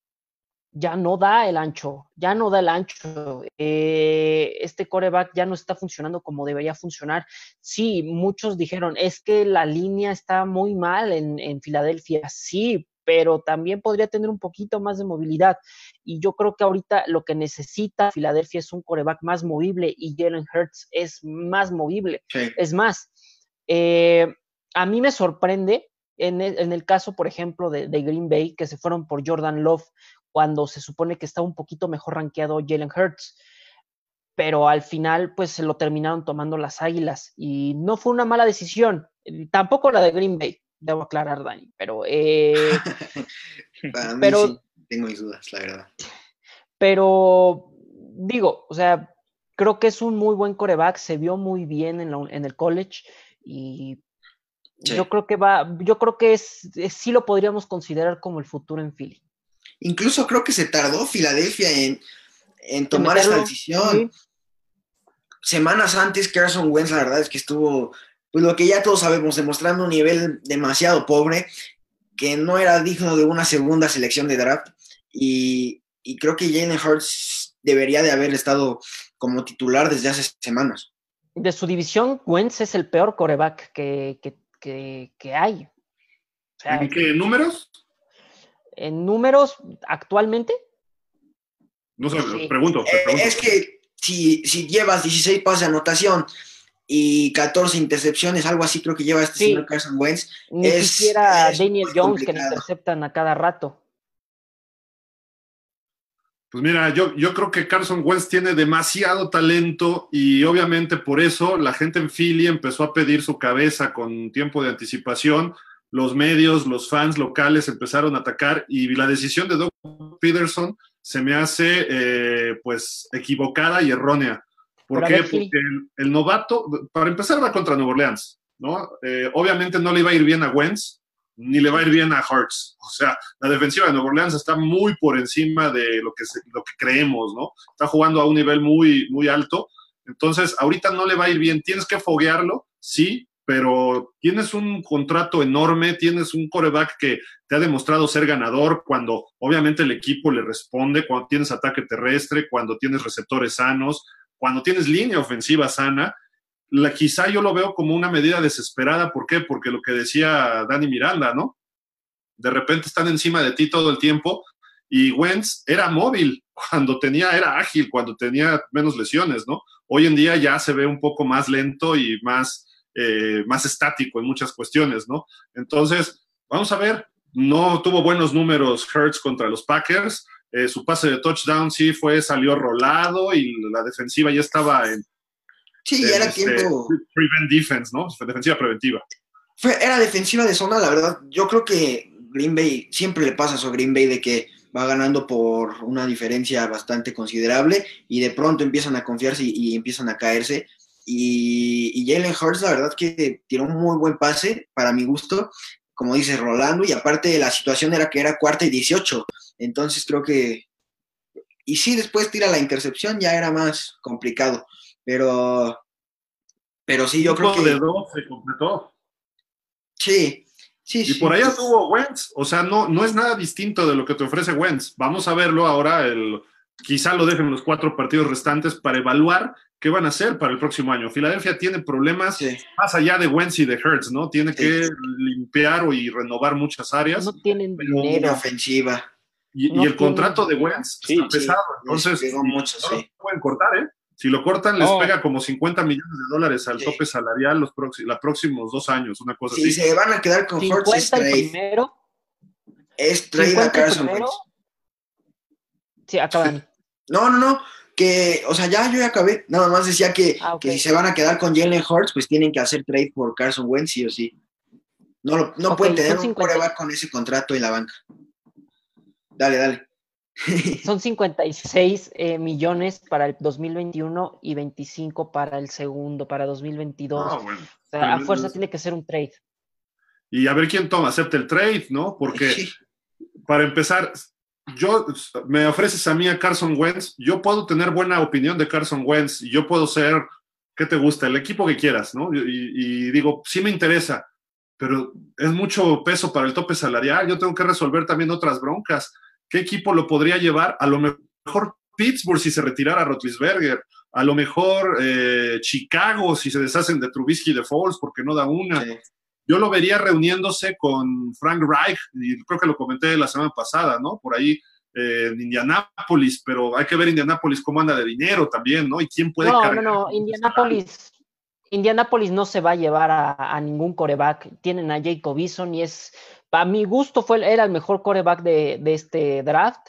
ya no da el ancho, ya no da el ancho. Eh, este coreback ya no está funcionando como debería funcionar. Sí, muchos dijeron, es que la línea está muy mal en, en Filadelfia. Sí, pero también podría tener un poquito más de movilidad. Y yo creo que ahorita lo que necesita Filadelfia es un coreback más movible y Jalen Hurts es más movible. Es más, eh, a mí me sorprende en el, en el caso, por ejemplo, de, de, Green Bay, que se fueron por Jordan Love cuando se supone que está un poquito mejor rankeado Jalen Hurts. Pero al final, pues se lo terminaron tomando las águilas y no fue una mala decisión. Tampoco la de Green Bay, debo aclarar, Dani, pero. Eh, *laughs* Para mí pero, sí, tengo mis dudas, la verdad. Pero digo, o sea, creo que es un muy buen coreback, se vio muy bien en, la, en el college y sí. yo creo que va, yo creo que es, es, sí lo podríamos considerar como el futuro en Philly. Incluso creo que se tardó Filadelfia en, en tomar esta decisión. Sí. Semanas antes, Carson Wentz, la verdad es que estuvo, pues lo que ya todos sabemos, demostrando un nivel demasiado pobre, que no era digno de una segunda selección de draft. Y, y creo que Jalen Hurts debería de haber estado como titular desde hace semanas. De su división, Wentz es el peor coreback que, que, que, que hay. O sea, ¿En qué números? En números, actualmente. No sé, sí. pregunto, eh, pregunto. Es que si, si llevas 16 pases de anotación y 14 intercepciones, algo así creo que lleva este sí. señor Carson Wentz. Ni es, siquiera es Daniel Jones complicado. que le interceptan a cada rato. Pues mira, yo, yo creo que Carson Wentz tiene demasiado talento y obviamente por eso la gente en Philly empezó a pedir su cabeza con tiempo de anticipación. Los medios, los fans locales empezaron a atacar y la decisión de Doug Peterson se me hace eh, pues equivocada y errónea. ¿Por qué? Porque el, el, novato, para empezar, va contra Nueva Orleans, ¿no? Eh, obviamente no le iba a ir bien a Wentz, ni le va a ir bien a Hurts. O sea, la defensiva de Nueva Orleans está muy por encima de lo que, se, lo que creemos, ¿no? Está jugando a un nivel muy, muy alto. Entonces, ahorita no le va a ir bien. Tienes que foguearlo, sí, pero tienes un contrato enorme, tienes un coreback que te ha demostrado ser ganador cuando obviamente el equipo le responde, cuando tienes ataque terrestre, cuando tienes receptores sanos, cuando tienes línea ofensiva sana. La, quizá yo lo veo como una medida desesperada. ¿Por qué? Porque lo que decía Dani Miranda, ¿no? De repente están encima de ti todo el tiempo y Wentz era móvil cuando tenía, era ágil, cuando tenía menos lesiones, ¿no? Hoy en día ya se ve un poco más lento y más, eh, más estático en muchas cuestiones, ¿no? Entonces, vamos a ver, no tuvo buenos números Hertz contra los Packers, eh, su pase de touchdown sí fue, salió rolado y la defensiva ya estaba en... Sí, ya era este, tiempo... Prevent defense, ¿no? Defensiva preventiva. Fue, era defensiva de zona, la verdad. Yo creo que Green Bay, siempre le pasa eso a Green Bay de que va ganando por una diferencia bastante considerable y de pronto empiezan a confiarse y, y empiezan a caerse. Y, y, Jalen Hurts, la verdad que tiró un muy buen pase, para mi gusto, como dice Rolando, y aparte la situación era que era cuarta y 18, entonces creo que y sí, después tira la intercepción, ya era más complicado. Pero, pero sí, yo creo que. de dos se completó. Sí, sí, y por allá tuvo Wentz. O sea, no, no es nada distinto de lo que te ofrece Wentz. Vamos a verlo ahora. El, quizá lo dejen los cuatro partidos restantes para evaluar qué van a hacer para el próximo año. Filadelfia tiene problemas más allá de Wentz y de Hertz, ¿no? Tiene que limpiar y renovar muchas áreas. No tienen dinero. ofensiva. Y, el contrato de Wentz está pesado, entonces no pueden cortar, ¿eh? Si lo cortan, les pega como 50 millones de dólares al tope salarial los próximos dos años, una cosa así. Si se van a quedar con Hurts, es trade. Primero, es trade a Carson Wentz. Sí, acaban. No, no, no. Que, o sea, ya yo ya acabé. Nada más decía que, ah, que si se van a quedar con Jalen Hurts, pues tienen que hacer trade por Carson Wentz, sí o sí. No, no pueden tener un coreback con ese contrato en la banca. Dale, dale. *laughs* Son 56 eh, millones para el 2021 y 25 para el segundo, para 2022. Ah, o sea, a fuerza tiene que ser un trade. Y a ver quién toma, acepta el trade, ¿no? Porque *laughs* para empezar, yo me ofreces a mí a Carson Wentz, yo puedo tener buena opinión de Carson Wentz yo puedo ser, ¿qué te gusta? El equipo que quieras, ¿no? Y, digo, sí me interesa, pero es mucho peso para el tope salarial, yo tengo que resolver también otras broncas ¿Qué equipo lo podría llevar? A lo mejor Pittsburgh si se retirara Rotlisberger, a lo mejor eh, Chicago si se deshacen de Trubisky y de Foles porque no da una. Yo lo vería reuniéndose con Frank Reich, y creo que lo comenté la semana pasada, ¿no? Por ahí eh, en Indianápolis, pero hay que ver Indianápolis cómo anda de dinero también, ¿no? Y quién puede No, no, no, Indianápolis, Indianápolis no se va a llevar a, ningún coreback. Tienen a Jacob Eason y es a mi gusto fue, era el mejor coreback de, este draft.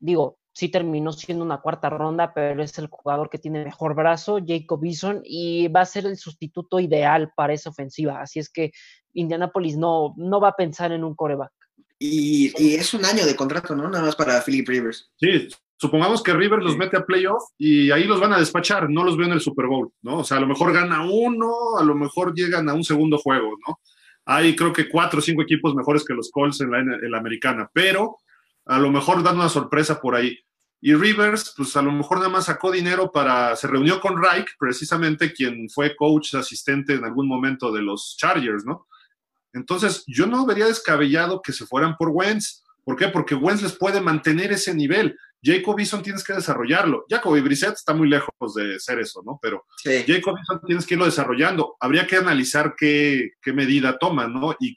Digo, sí terminó siendo una cuarta ronda, pero es el jugador que tiene mejor brazo, Jacob Eason, y va a ser el sustituto ideal para esa ofensiva. Así es que Indianapolis no, no va a pensar en un coreback. Y, y, es un año de contrato, ¿no? Nada más para Philip Rivers. Sí, supongamos que Rivers los mete a playoff y ahí los van a despachar, no los veo en el Super Bowl, ¿no? O sea, a lo mejor gana uno, a lo mejor llegan a un segundo juego, ¿no? Hay creo que cuatro o cinco equipos mejores que los Colts en la, americana, pero a lo mejor dan una sorpresa por ahí. Y Rivers, pues a lo mejor nada más sacó dinero para, se reunió con Reich, precisamente quien fue coach asistente en algún momento de los Chargers, ¿no? Entonces, yo no vería descabellado que se fueran por Wentz. ¿Por qué? Porque Wentz les puede mantener ese nivel. Jacob Eason tienes que desarrollarlo. Jacoby Brissett está muy lejos de ser eso, ¿no? Pero Jacob Eason tienes que irlo desarrollando. Habría que analizar qué, medida toma, ¿no? Y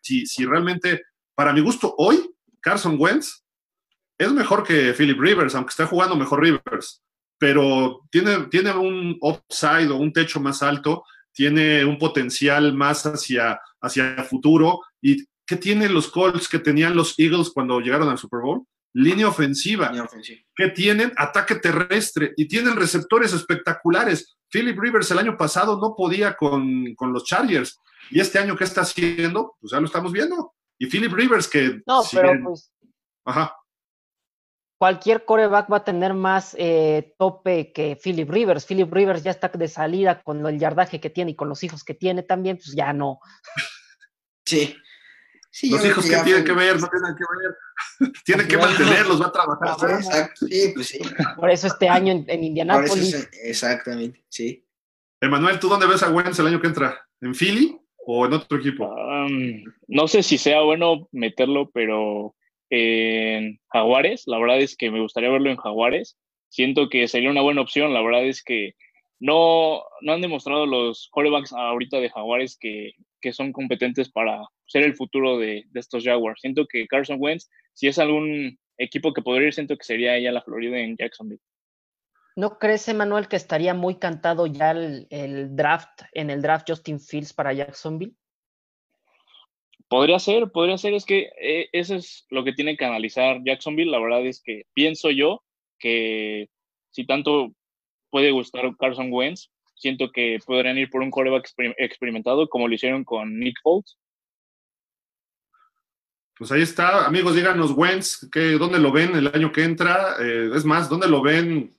si, si realmente, para mi gusto, hoy Carson Wentz es mejor que Philip Rivers, aunque está jugando mejor Rivers, pero tiene, tiene un upside o un techo más alto, tiene un potencial más hacia, hacia futuro. ¿Y qué tienen los Colts que tenían los Eagles cuando llegaron al Super Bowl? línea ofensiva, que tienen ataque terrestre y tienen receptores espectaculares. Philip Rivers el año pasado no podía con, los Chargers y este año ¿qué está haciendo? Pues ya lo estamos viendo. Y Philip Rivers que... No, pero pues... Ajá. Cualquier coreback va a tener más eh, tope que Philip Rivers. Philip Rivers ya está de salida con el yardaje que tiene y con los hijos que tiene también, pues ya no. *laughs* Sí, los hijos que, tienen que ver, no *laughs* tienen que ver. tienen que mantenerlos, va a *laughs* trabajar. Exacto, sí, pues sí. Por eso este año en, en Indianápolis. exactamente, sí. Emanuel, ¿tú dónde ves a Wentz el año que entra? ¿En Philly o en otro equipo? no sé si sea bueno meterlo, pero en Jaguares, la verdad es que me gustaría verlo en Jaguares. Siento que sería una buena opción. La verdad es que no, no han demostrado los quarterbacks ahorita de Jaguares que, que son competentes para ser el futuro de, estos Jaguars. Siento que Carson Wentz, si es algún equipo que podría ir, siento que sería ella la Florida en Jacksonville. ¿No crees, Emanuel, que estaría muy cantado ya el, draft, en el draft Justin Fields para Jacksonville? Podría ser, podría ser, es que eh, eso es lo que tiene que analizar Jacksonville. La verdad es que pienso yo que si tanto puede gustar Carson Wentz, siento que podrían ir por un coreback experimentado como lo hicieron con Nick Foles pues ahí está, amigos, díganos, Wentz, que, ¿dónde lo ven el año que entra? Eh, es más, ¿dónde lo ven?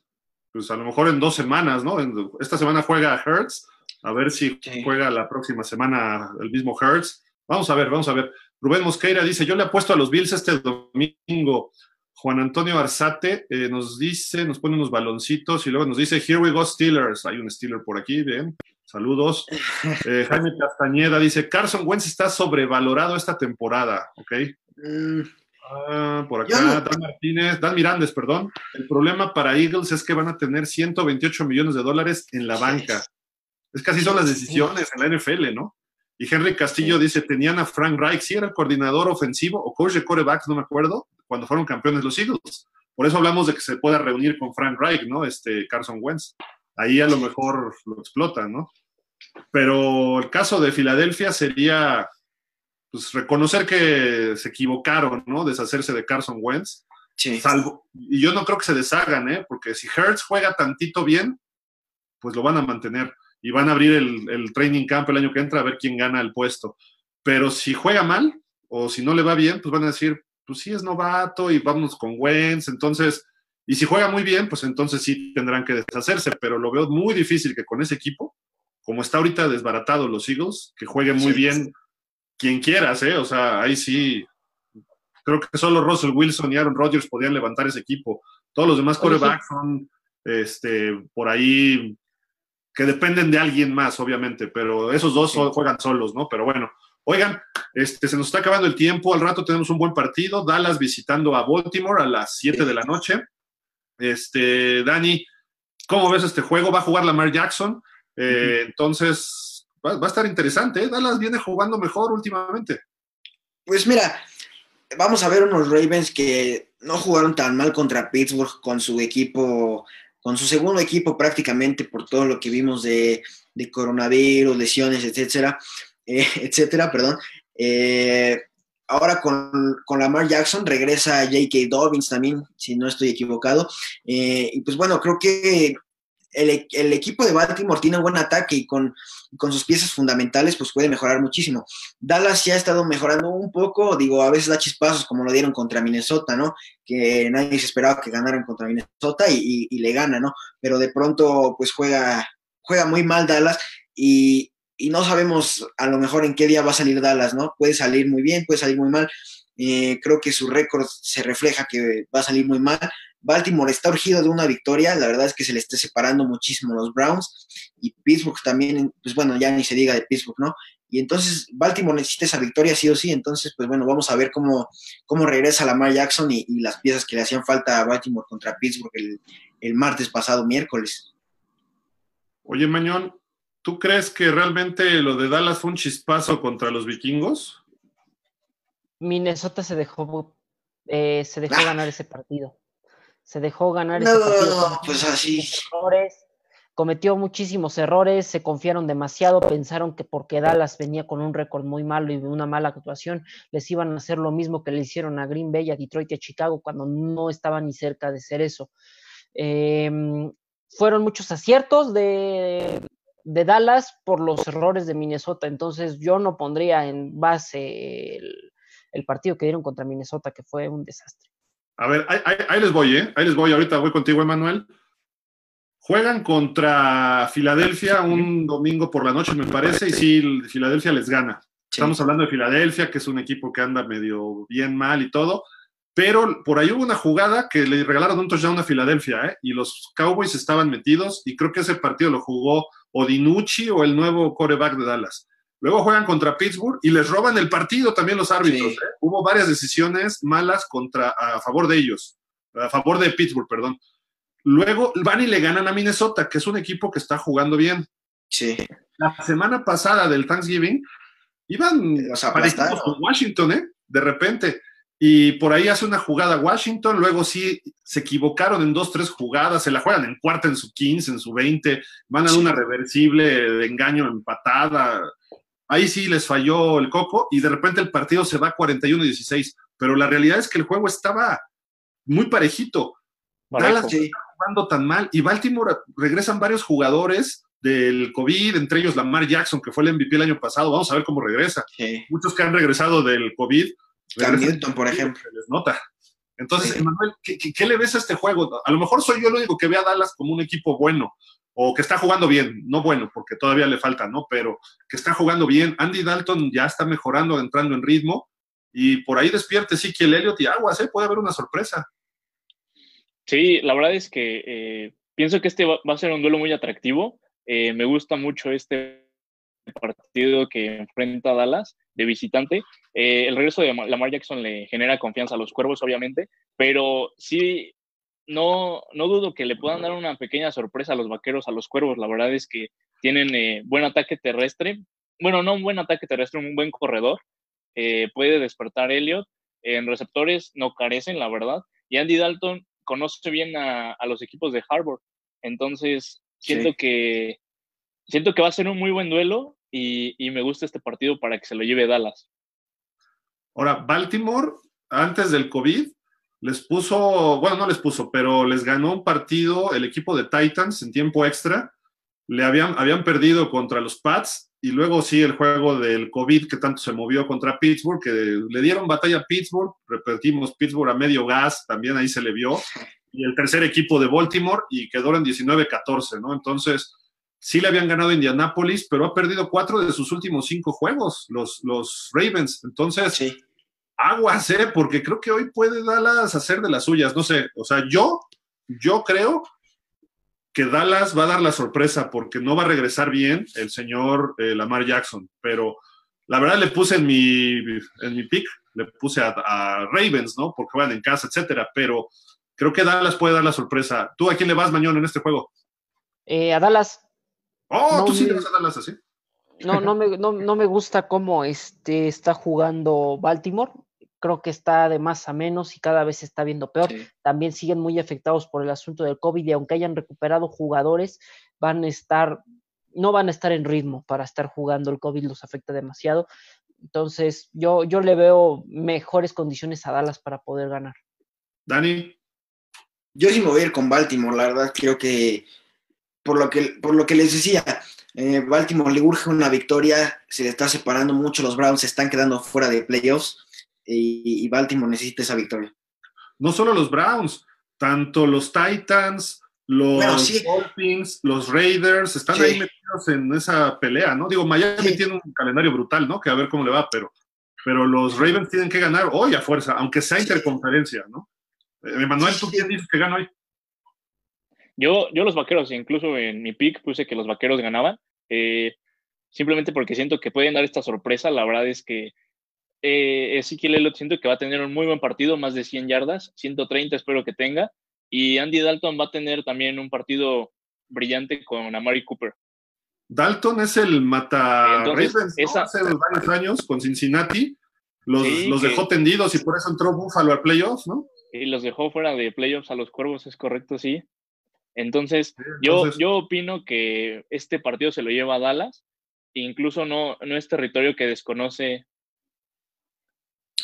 Pues a lo mejor en dos semanas, ¿no? esta semana juega Hertz, a ver si juega la próxima semana el mismo Hertz. Vamos a ver, vamos a ver. Rubén Mosqueira dice, yo le apuesto a los Bills este domingo. Juan Antonio Arzate eh, nos dice, nos pone unos baloncitos y luego nos dice, Here we go Steelers. Hay un Steeler por aquí, bien. Saludos. *laughs* Eh, Jaime Castañeda dice, Carson Wentz está sobrevalorado esta temporada, ¿ok? Mm. Ah, por acá, Dan Martínez, Dan Mirandes, perdón. El problema para Eagles es que van a tener 128 millones de dólares en la banca. Es que así son las decisiones en la NFL, ¿no? Y Henry Castillo dice, tenían a Frank Reich, si era el coordinador ofensivo o coach de corebacks, no me acuerdo, cuando fueron campeones los Eagles. Por eso hablamos de que se pueda reunir con Frank Reich, ¿no? Este Carson Wentz. Ahí a lo mejor lo explotan, ¿no? Pero el caso de Filadelfia sería pues, reconocer que se equivocaron, ¿no? Deshacerse de Carson Wentz. Sí. Salvo, y yo no creo que se deshagan, ¿eh? Porque si Hertz juega tantito bien, pues lo van a mantener y van a abrir el, training camp el año que entra a ver quién gana el puesto. Pero si juega mal o si no le va bien, pues van a decir, pues sí es novato y vamos con Wentz. Entonces, y si juega muy bien, pues entonces sí tendrán que deshacerse. Pero lo veo muy difícil que con ese equipo, como está ahorita desbaratado los Eagles, que jueguen muy bien quien quieras, ¿eh? O sea, ahí sí. Creo que solo Russell Wilson y Aaron Rodgers podían levantar ese equipo. Todos los demás corebacks son este, por ahí que dependen de alguien más, obviamente, pero esos dos juegan solos, ¿no? Pero bueno, oigan, este, se nos está acabando el tiempo, al rato tenemos un buen partido, Dallas visitando a Baltimore a las 7 de la noche. Este, Dani, ¿cómo ves este juego? Va a jugar Lamar Jackson, eh, entonces va, a estar interesante, ¿eh? Dallas viene jugando mejor últimamente. Pues mira, vamos a ver unos Ravens que no jugaron tan mal contra Pittsburgh con su equipo con su segundo equipo prácticamente por todo lo que vimos de, coronavirus, lesiones, etcétera, eh, *laughs* etcétera, perdón. Eh, ahora con, con, Lamar Jackson regresa J.K. Dobbins también, si no estoy equivocado. Eh, y pues bueno, creo que el, equipo de Baltimore tiene un buen ataque y con, con, sus piezas fundamentales pues puede mejorar muchísimo. Dallas ya ha estado mejorando un poco, digo, a veces da chispazos como lo dieron contra Minnesota, ¿no? Que nadie se esperaba que ganaran contra Minnesota y, le gana, ¿no? Pero de pronto pues juega, juega muy mal Dallas y, y, no sabemos a lo mejor en qué día va a salir Dallas, ¿no? Puede salir muy bien, puede salir muy mal. Eh, creo que su récord se refleja que va a salir muy mal. Baltimore está urgido de una victoria, la verdad es que se le está separando muchísimo los Browns y Pittsburgh también, pues bueno, ya ni se diga de Pittsburgh, ¿no? Y entonces Baltimore necesita esa victoria sí o sí, entonces pues bueno, vamos a ver cómo, cómo regresa Lamar Jackson y, las piezas que le hacían falta a Baltimore contra Pittsburgh el, el martes pasado, miércoles. Oye, Mañón, ¿tú crees que realmente lo de Dallas fue un chispazo contra los vikingos? Minnesota se dejó, eh, se dejó ah. ganar ese partido se dejó ganar ese partido. pues así. Errores, cometió muchísimos errores, se confiaron demasiado, pensaron que porque Dallas venía con un récord muy malo y una mala actuación, les iban a hacer lo mismo que le hicieron a Green Bay, a Detroit y a Chicago cuando no estaban ni cerca de ser eso. Em, fueron muchos aciertos de, de, Dallas por los errores de Minnesota, entonces yo no pondría en base el partido que dieron contra Minnesota, que fue un desastre. A ver, ahí, les voy, ¿eh? Ahí les voy. Ahorita voy contigo, Emanuel. Juegan contra Filadelfia un domingo por la noche, me parece, y sí, Filadelfia les gana. Estamos hablando de Filadelfia, que es un equipo que anda medio bien mal y todo, pero por ahí hubo una jugada que le regalaron un touchdown a Filadelfia, ¿eh? Y los Cowboys estaban metidos, y creo que ese partido lo jugó Odinucci o el nuevo coreback de Dallas. Luego juegan contra Pittsburgh y les roban el partido también los árbitros. ¿eh? Hubo varias decisiones malas contra, a favor de ellos, a favor de Pittsburgh, perdón. Luego van y le ganan a Minnesota, que es un equipo que está jugando bien. Sí. La semana pasada del Thanksgiving iban o sea, con Washington, ¿eh? De repente. Y por ahí hace una jugada Washington, luego sí se equivocaron en dos, tres jugadas, se la juegan en cuarta, en su 15, en su 20, van a una reversible de engaño empatada ahí sí les falló el coco y de repente el partido se va 41-16. Pero la realidad es que el juego estaba muy parejito. Dallas está jugando tan mal y Baltimore regresan varios jugadores del COVID, entre ellos Lamar Jackson, que fue el MVP el año pasado. Vamos a ver cómo regresa. Muchos que han regresado del COVID. Cam Newton, por ejemplo. les nota. Entonces, Emanuel, ¿qué, le ves a este juego? A lo mejor soy yo el único que ve a Dallas como un equipo bueno, o que está jugando bien, no bueno, porque todavía le falta, ¿no? Pero que está jugando bien. Andy Dalton ya está mejorando, entrando en ritmo, y por ahí despierte sí que el Elliot y Aguas, ¿eh? Puede haber una sorpresa. Sí, la verdad es que eh, pienso que este va, a ser un duelo muy atractivo. Eh, me gusta mucho este partido que enfrenta Dallas de visitante. Eh, el regreso de Lamar Jackson le genera confianza a los cuervos, obviamente, pero sí, no, no dudo que le puedan dar una pequeña sorpresa a los vaqueros, a los cuervos. La verdad es que tienen buen ataque terrestre. Bueno, no un buen ataque terrestre, un buen corredor. puede despertar Elliot. En receptores no carecen, la verdad. Y Andy Dalton conoce bien a, los equipos de Harvard. Entonces, siento que siento que va a ser un muy buen duelo y, me gusta este partido para que se lo lleve Dallas. Ahora, Baltimore, antes del COVID, les puso, bueno, no les puso, pero les ganó un partido el equipo de Titans en tiempo extra. Le habían, habían perdido contra los Pats y luego sí el juego del COVID que tanto se movió contra Pittsburgh, que le dieron batalla a Pittsburgh, repetimos Pittsburgh a medio gas, también ahí se le vio, y el tercer equipo de Baltimore y quedó en 19-14, ¿no? Entonces, sí le habían ganado a Indianapolis, pero ha perdido cuatro de sus últimos cinco juegos, los, los Ravens. Entonces, sí. Aguas, ¿eh? Porque creo que hoy puede Dallas hacer de las suyas, no sé, o sea, yo, yo creo que Dallas va a dar la sorpresa porque no va a regresar bien el señor eh, Lamar Jackson, pero la verdad le puse en mi, en mi pick, le puse a, Ravens, ¿no? Porque van en casa, etcétera, pero creo que Dallas puede dar la sorpresa. ¿Tú a quién le vas mañana en este juego? Eh, a Dallas. Oh, tú sí le vas a Dallas así. No, no me, no, no me gusta cómo este, está jugando Baltimore creo que está de más a menos y cada vez se está viendo peor. También siguen muy afectados por el asunto del COVID y aunque hayan recuperado jugadores, van a estar, no van a estar en ritmo para estar jugando. El COVID los afecta demasiado. Entonces, yo, yo le veo mejores condiciones a Dallas para poder ganar. Dani. Yo sí me voy a ir con Baltimore, la verdad, creo que por lo que, por lo que les decía, eh, Baltimore le urge una victoria, se le está separando mucho, los Browns se están quedando fuera de playoffs y, Baltimore necesita esa victoria. No solo los Browns, tanto los Titans, los Dolphins, los Raiders, están ahí metidos en esa pelea, ¿no? Digo, Miami tiene un calendario brutal, ¿no? Que a ver cómo le va, pero, pero los Ravens tienen que ganar hoy a fuerza, aunque sea interconferencia, ¿no? Eh, Emanuel, ¿tú quién dices que gana hoy? Yo, yo los vaqueros, incluso en mi pick puse que los vaqueros ganaban, eh, simplemente porque siento que pueden dar esta sorpresa. La verdad es que eh, Ezequiel Elliott siento que va a tener un muy buen partido, más de 100 yardas, 130 espero que tenga. Y Andy Dalton va a tener también un partido brillante con Amari Cooper. Dalton es el mata Ravens, hace varios años con Cincinnati. Los, dejó tendidos y por eso entró Buffalo a playoffs, ¿no? Y los dejó fuera de playoffs a los cuervos, es correcto, sí. Entonces, Yo, yo opino que este partido se lo lleva a Dallas. Incluso no, no es territorio que desconoce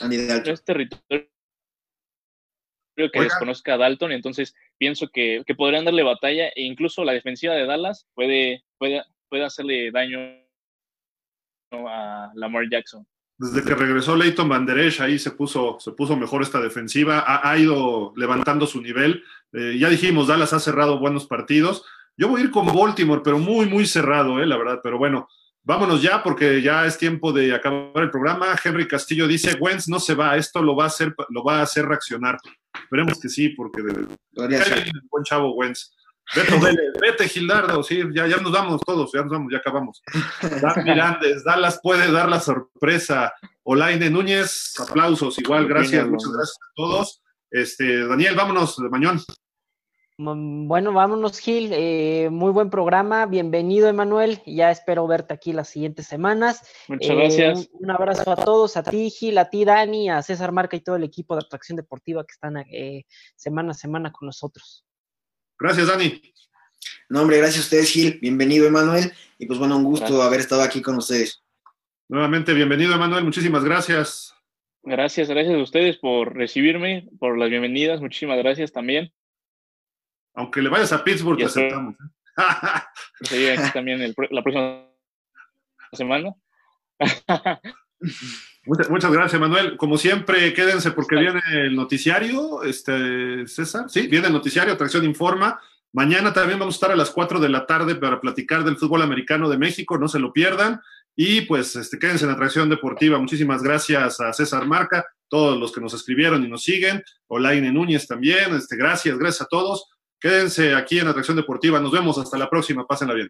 es territorio que desconozca a Dalton, entonces pienso que, podrían darle batalla e incluso la defensiva de Dallas puede, puede, puede hacerle daño a Lamar Jackson. Desde que regresó Leighton Van ahí se puso, se puso mejor esta defensiva, ha, ido levantando su nivel. Eh, ya dijimos, Dallas ha cerrado buenos partidos. Yo voy a ir con Baltimore, pero muy, muy cerrado, eh, la verdad. Pero bueno, Vámonos ya porque ya es tiempo de acabar el programa. Henry Castillo dice, Wentz no se va, esto lo va a hacer, lo va a hacer reaccionar. Esperemos que sí, porque de, buen chavo Wentz. Vete, vete, Gildardo, sí, ya, ya nos vamos todos, ya nos vamos, ya acabamos. Dan *laughs* Mirandes, Dallas puede dar la sorpresa. Olaine Núñez, aplausos, igual, gracias, muchas gracias a todos. Este, Daniel, vámonos de mañón. Mm, bueno, vámonos, Gil. Eh, muy buen programa. Bienvenido, Emanuel. Ya espero verte aquí las siguientes semanas. Muchas gracias. Un, abrazo a todos, a ti, Gil, a ti, Dani, a César Marca y todo el equipo de Atracción Deportiva que están eh, semana a semana con nosotros. Gracias, Dani. No, hombre, gracias a ustedes, Gil. Bienvenido, Emanuel. Y pues bueno, un gusto haber estado aquí con ustedes. Nuevamente, bienvenido, Emanuel. Muchísimas gracias. Gracias, gracias a ustedes por recibirme, por las bienvenidas. Muchísimas gracias también. Aunque le vayas a Pittsburgh, te aceptamos. ¿eh? Sí, aquí también la próxima semana. *laughs* Muchas, gracias, Manuel. Como siempre, quédense porque viene el noticiario, este, César. Sí, viene el noticiario, Atracción Informa. Mañana también vamos a estar a las 4 de la tarde para platicar del fútbol americano de México, no se lo pierdan. Y pues este, quédense en Atracción Deportiva. Muchísimas gracias a César Marca. todos los que nos escribieron y nos siguen, Olaine Núñez también, este, gracias, gracias a todos. Quédense aquí en Atracción Deportiva, nos vemos hasta la próxima, pásenla bien.